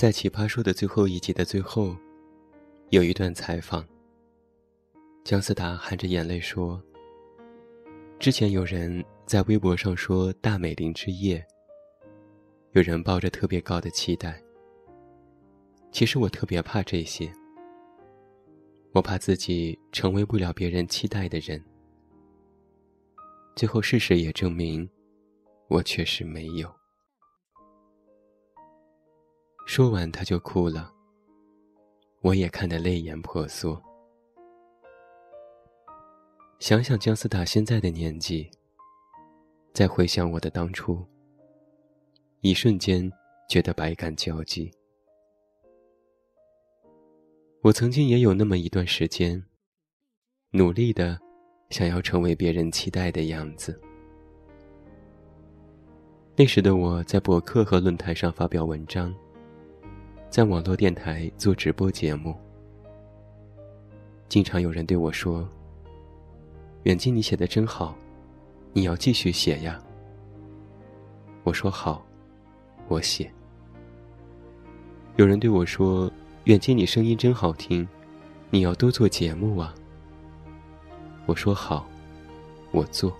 在《奇葩说》的最后一集的最后，有一段采访。姜思达含着眼泪说：“之前有人在微博上说大美林之夜，有人抱着特别高的期待。其实我特别怕这些，我怕自己成为不了别人期待的人。最后事实也证明，我确实没有。”说完，他就哭了。我也看得泪眼婆娑。想想姜思达现在的年纪，再回想我的当初，一瞬间觉得百感交集。我曾经也有那么一段时间，努力的想要成为别人期待的样子。那时的我在博客和论坛上发表文章。在网络电台做直播节目，经常有人对我说：“远近，你写的真好，你要继续写呀。”我说：“好，我写。”有人对我说：“远近，你声音真好听，你要多做节目啊。”我说：“好，我做。”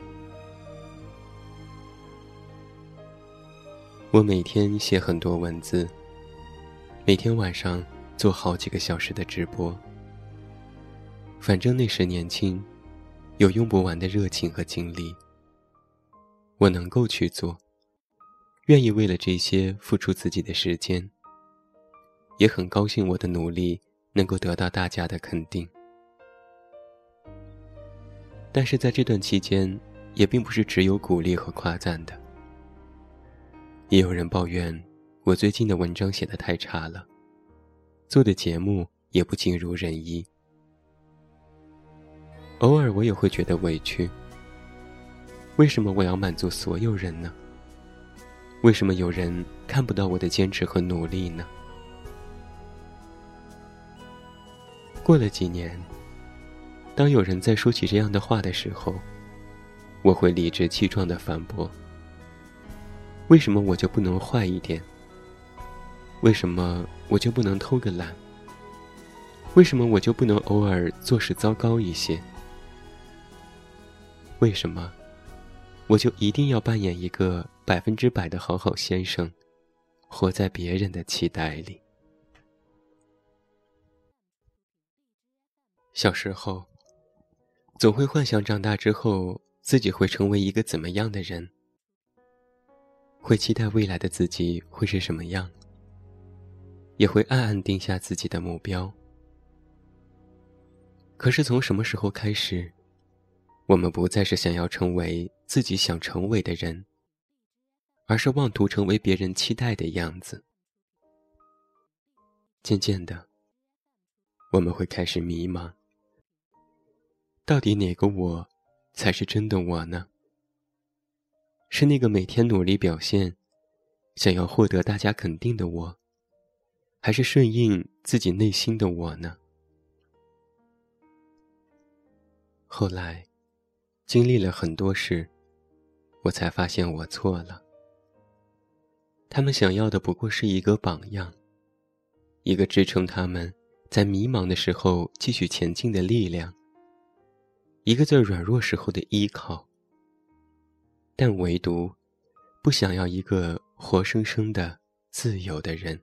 我每天写很多文字。每天晚上做好几个小时的直播，反正那时年轻，有用不完的热情和精力。我能够去做，愿意为了这些付出自己的时间，也很高兴我的努力能够得到大家的肯定。但是在这段期间，也并不是只有鼓励和夸赞的，也有人抱怨。我最近的文章写的太差了，做的节目也不尽如人意。偶尔我也会觉得委屈。为什么我要满足所有人呢？为什么有人看不到我的坚持和努力呢？过了几年，当有人在说起这样的话的时候，我会理直气壮的反驳：为什么我就不能坏一点？为什么我就不能偷个懒？为什么我就不能偶尔做事糟糕一些？为什么我就一定要扮演一个百分之百的好好先生，活在别人的期待里？小时候，总会幻想长大之后自己会成为一个怎么样的人，会期待未来的自己会是什么样。也会暗暗定下自己的目标。可是从什么时候开始，我们不再是想要成为自己想成为的人，而是妄图成为别人期待的样子？渐渐的，我们会开始迷茫：到底哪个我才是真的我呢？是那个每天努力表现，想要获得大家肯定的我？还是顺应自己内心的我呢？后来，经历了很多事，我才发现我错了。他们想要的不过是一个榜样，一个支撑他们在迷茫的时候继续前进的力量，一个在软弱时候的依靠。但唯独，不想要一个活生生的自由的人。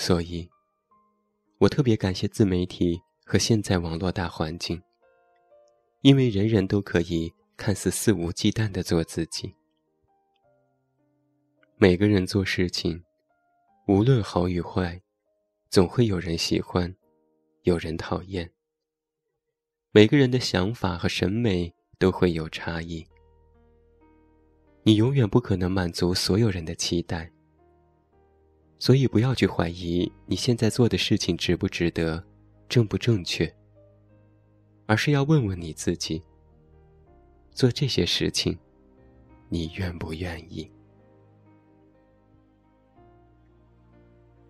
所以，我特别感谢自媒体和现在网络大环境，因为人人都可以看似肆无忌惮的做自己。每个人做事情，无论好与坏，总会有人喜欢，有人讨厌。每个人的想法和审美都会有差异，你永远不可能满足所有人的期待。所以，不要去怀疑你现在做的事情值不值得，正不正确。而是要问问你自己：做这些事情，你愿不愿意？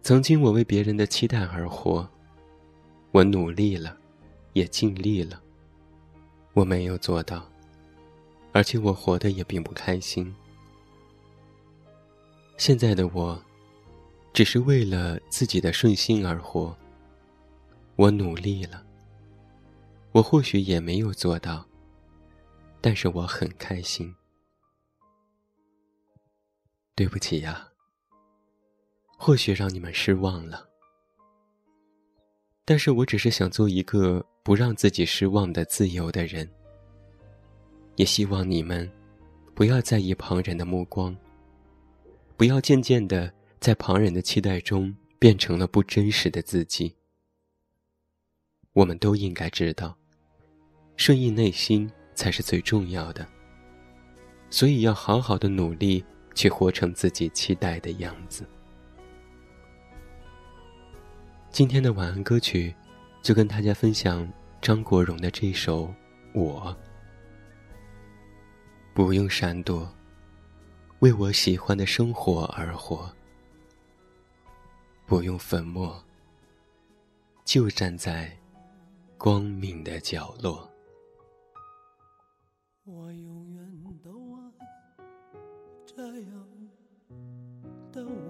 曾经我为别人的期待而活，我努力了，也尽力了，我没有做到，而且我活得也并不开心。现在的我，只是为了自己的顺心而活。我努力了，我或许也没有做到，但是我很开心。对不起呀，或许让你们失望了，但是我只是想做一个不让自己失望的自由的人。也希望你们，不要在意旁人的目光。不要渐渐的在旁人的期待中变成了不真实的自己。我们都应该知道，顺应内心才是最重要的。所以要好好的努力去活成自己期待的样子。今天的晚安歌曲，就跟大家分享张国荣的这首《我》，不用闪躲。为我喜欢的生活而活，不用粉末，就站在光明的角落。我永远都爱这样的我。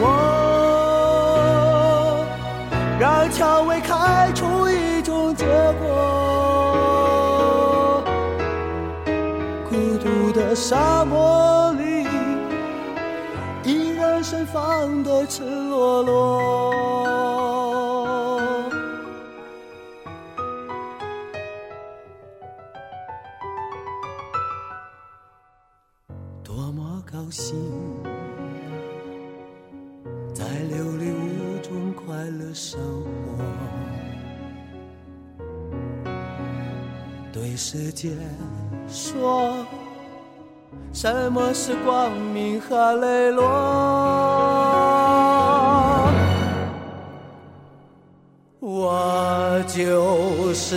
我，让蔷薇开出一种结果。孤独的沙漠里，依然盛放的赤裸裸。多么高兴！在琉璃屋中快乐生活，对世界说，什么是光明和磊落？我就是